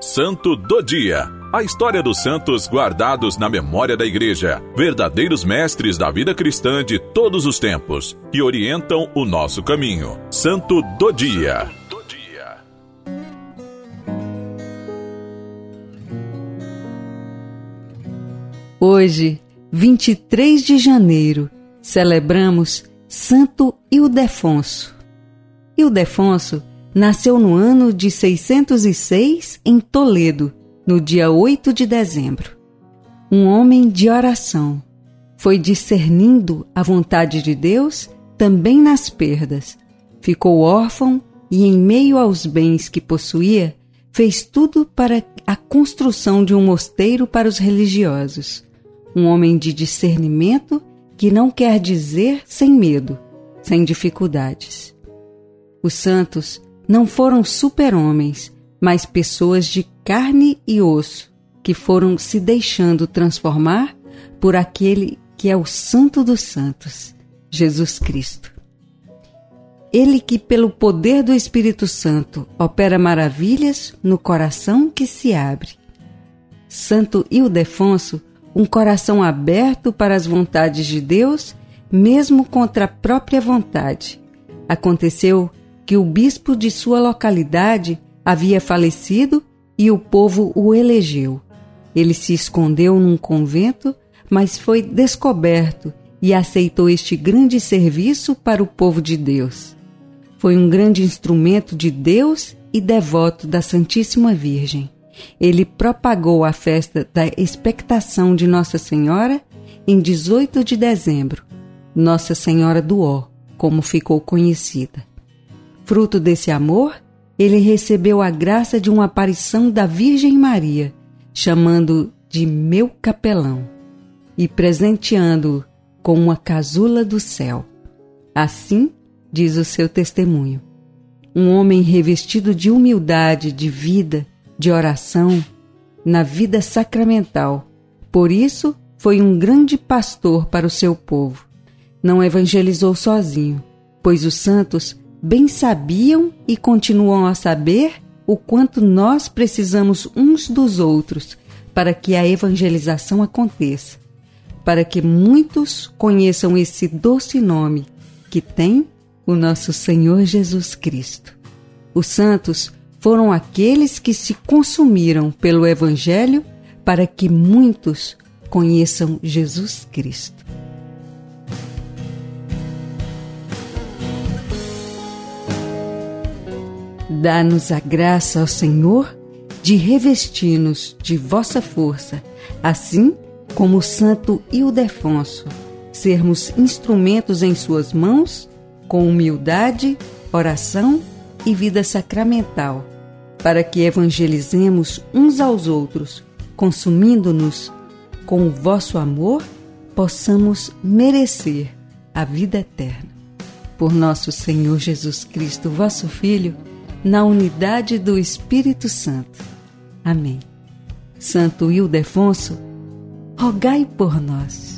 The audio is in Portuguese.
Santo do Dia. A história dos santos guardados na memória da Igreja, verdadeiros mestres da vida cristã de todos os tempos, que orientam o nosso caminho. Santo do Dia. Hoje, 23 de janeiro, celebramos Santo Ildefonso. Ildefonso nasceu no ano de 606 em Toledo, no dia 8 de dezembro. Um homem de oração. Foi discernindo a vontade de Deus também nas perdas. Ficou órfão e, em meio aos bens que possuía, fez tudo para a construção de um mosteiro para os religiosos. Um homem de discernimento que não quer dizer sem medo, sem dificuldades. Os santos não foram super-homens, mas pessoas de carne e osso, que foram se deixando transformar por aquele que é o Santo dos Santos, Jesus Cristo. Ele que, pelo poder do Espírito Santo, opera maravilhas no coração que se abre. Santo Ildefonso, um coração aberto para as vontades de Deus, mesmo contra a própria vontade. Aconteceu que o bispo de sua localidade havia falecido e o povo o elegeu. Ele se escondeu num convento, mas foi descoberto e aceitou este grande serviço para o povo de Deus. Foi um grande instrumento de Deus e devoto da Santíssima Virgem. Ele propagou a festa da expectação de Nossa Senhora em 18 de dezembro, Nossa Senhora do Ó, como ficou conhecida. Fruto desse amor, ele recebeu a graça de uma aparição da Virgem Maria, chamando de meu capelão e presenteando-o com uma casula do céu. Assim diz o seu testemunho. Um homem revestido de humildade, de vida, de oração, na vida sacramental. Por isso, foi um grande pastor para o seu povo. Não evangelizou sozinho, pois os santos bem sabiam e continuam a saber o quanto nós precisamos uns dos outros para que a evangelização aconteça, para que muitos conheçam esse doce nome que tem o nosso Senhor Jesus Cristo. Os santos foram aqueles que se consumiram pelo Evangelho para que muitos conheçam Jesus Cristo. Dá-nos a graça, ao Senhor, de revestir-nos de vossa força, assim como o santo Ildefonso, sermos instrumentos em suas mãos, com humildade, oração e vida sacramental, para que evangelizemos uns aos outros, consumindo-nos com o vosso amor, possamos merecer a vida eterna. Por nosso Senhor Jesus Cristo, vosso Filho, na unidade do Espírito Santo. Amém. Santo Ildefonso, rogai por nós.